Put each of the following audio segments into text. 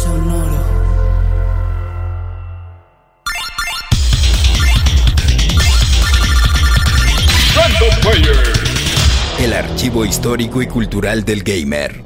Sonoro. El archivo histórico y cultural del gamer.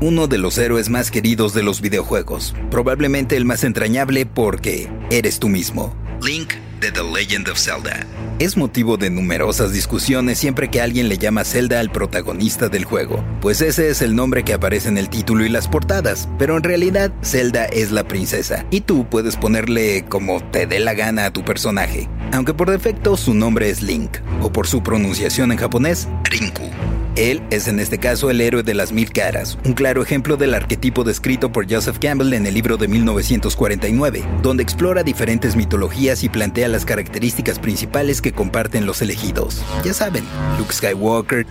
Uno de los héroes más queridos de los videojuegos, probablemente el más entrañable porque eres tú mismo. Link de The Legend of Zelda. Es motivo de numerosas discusiones siempre que alguien le llama Zelda al protagonista del juego, pues ese es el nombre que aparece en el título y las portadas, pero en realidad Zelda es la princesa, y tú puedes ponerle como te dé la gana a tu personaje, aunque por defecto su nombre es Link, o por su pronunciación en japonés, Rinku. Él es en este caso el héroe de las mil caras, un claro ejemplo del arquetipo descrito por Joseph Campbell en el libro de 1949, donde explora diferentes mitologías y plantea las características principales que comparten los elegidos. Ya saben, Luke Skywalker,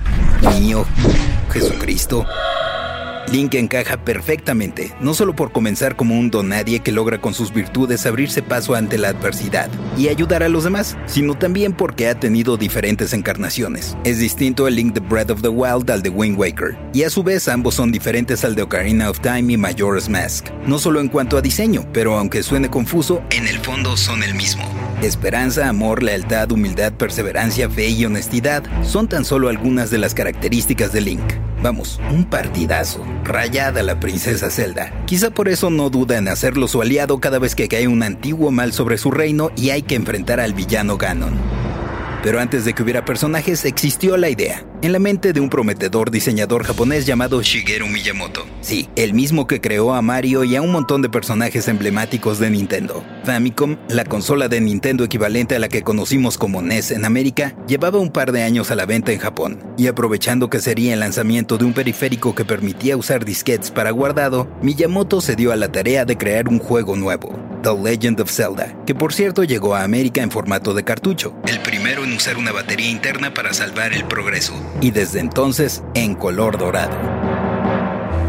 Neo, Jesucristo. Link encaja perfectamente, no solo por comenzar como un donadie que logra con sus virtudes abrirse paso ante la adversidad y ayudar a los demás, sino también porque ha tenido diferentes encarnaciones. Es distinto el Link de Breath of the Wild al de Wind Waker, y a su vez ambos son diferentes al de Ocarina of Time y Majora's Mask, no solo en cuanto a diseño, pero aunque suene confuso, en el fondo son el mismo. Esperanza, amor, lealtad, humildad, perseverancia, fe y honestidad son tan solo algunas de las características de Link. Vamos, un partidazo. Rayada la princesa Zelda. Quizá por eso no duda en hacerlo su aliado cada vez que cae un antiguo mal sobre su reino y hay que enfrentar al villano Ganon. Pero antes de que hubiera personajes existió la idea, en la mente de un prometedor diseñador japonés llamado Shigeru Miyamoto. Sí, el mismo que creó a Mario y a un montón de personajes emblemáticos de Nintendo. Famicom, la consola de Nintendo equivalente a la que conocimos como NES en América, llevaba un par de años a la venta en Japón, y aprovechando que sería el lanzamiento de un periférico que permitía usar disquetes para guardado, Miyamoto se dio a la tarea de crear un juego nuevo, The Legend of Zelda, que por cierto llegó a América en formato de cartucho, primero en usar una batería interna para salvar el progreso, y desde entonces en color dorado.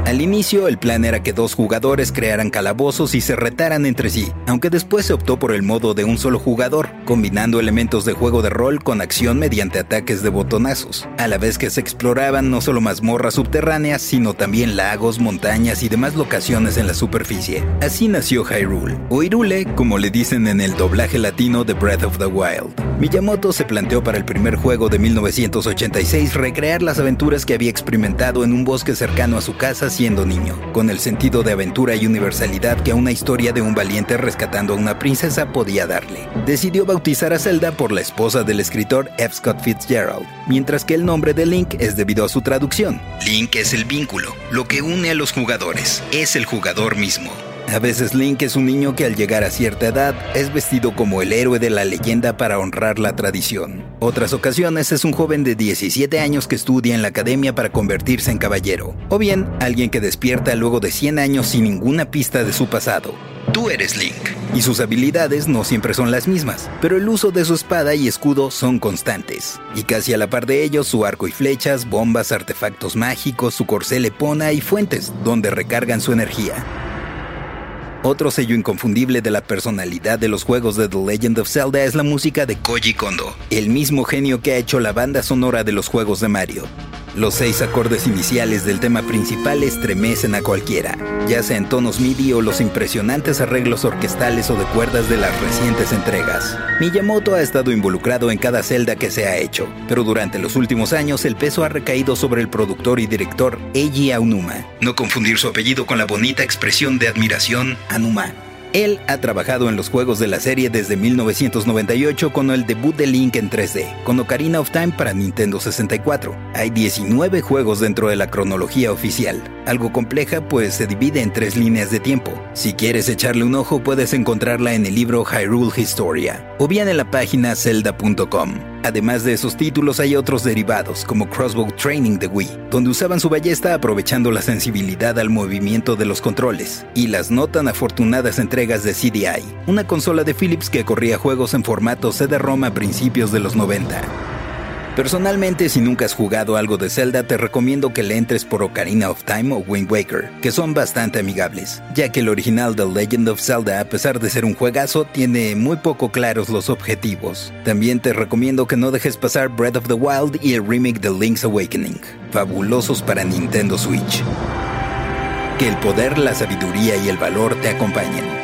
Al inicio, el plan era que dos jugadores crearan calabozos y se retaran entre sí, aunque después se optó por el modo de un solo jugador, combinando elementos de juego de rol con acción mediante ataques de botonazos, a la vez que se exploraban no solo mazmorras subterráneas, sino también lagos, montañas y demás locaciones en la superficie. Así nació Hyrule, o Hyrule, como le dicen en el doblaje latino de Breath of the Wild. Miyamoto se planteó para el primer juego de 1986 recrear las aventuras que había experimentado en un bosque cercano a su casa siendo niño, con el sentido de aventura y universalidad que una historia de un valiente rescatando a una princesa podía darle. Decidió bautizar a Zelda por la esposa del escritor F. Scott Fitzgerald, mientras que el nombre de Link es debido a su traducción. Link es el vínculo, lo que une a los jugadores, es el jugador mismo. A veces Link es un niño que al llegar a cierta edad es vestido como el héroe de la leyenda para honrar la tradición. Otras ocasiones es un joven de 17 años que estudia en la academia para convertirse en caballero. O bien, alguien que despierta luego de 100 años sin ninguna pista de su pasado. Tú eres Link, y sus habilidades no siempre son las mismas, pero el uso de su espada y escudo son constantes. Y casi a la par de ellos su arco y flechas, bombas, artefactos mágicos, su corcel epona y fuentes, donde recargan su energía. Otro sello inconfundible de la personalidad de los juegos de The Legend of Zelda es la música de Koji Kondo, el mismo genio que ha hecho la banda sonora de los juegos de Mario. Los seis acordes iniciales del tema principal estremecen a cualquiera, ya sea en tonos MIDI o los impresionantes arreglos orquestales o de cuerdas de las recientes entregas. Miyamoto ha estado involucrado en cada celda que se ha hecho, pero durante los últimos años el peso ha recaído sobre el productor y director Eiji Aonuma. No confundir su apellido con la bonita expresión de admiración Anuma. Él ha trabajado en los juegos de la serie desde 1998 con el debut de Link en 3D, con Ocarina of Time para Nintendo 64. Hay 19 juegos dentro de la cronología oficial, algo compleja pues se divide en tres líneas de tiempo. Si quieres echarle un ojo puedes encontrarla en el libro Hyrule Historia o bien en la página zelda.com. Además de esos títulos hay otros derivados como Crossbow Training de Wii, donde usaban su ballesta aprovechando la sensibilidad al movimiento de los controles, y las no tan afortunadas entregas de CDI, una consola de Philips que corría juegos en formato CD-ROM a principios de los 90. Personalmente, si nunca has jugado algo de Zelda, te recomiendo que le entres por Ocarina of Time o Wind Waker, que son bastante amigables, ya que el original The Legend of Zelda, a pesar de ser un juegazo, tiene muy poco claros los objetivos. También te recomiendo que no dejes pasar Breath of the Wild y el remake de Link's Awakening, fabulosos para Nintendo Switch. Que el poder, la sabiduría y el valor te acompañen.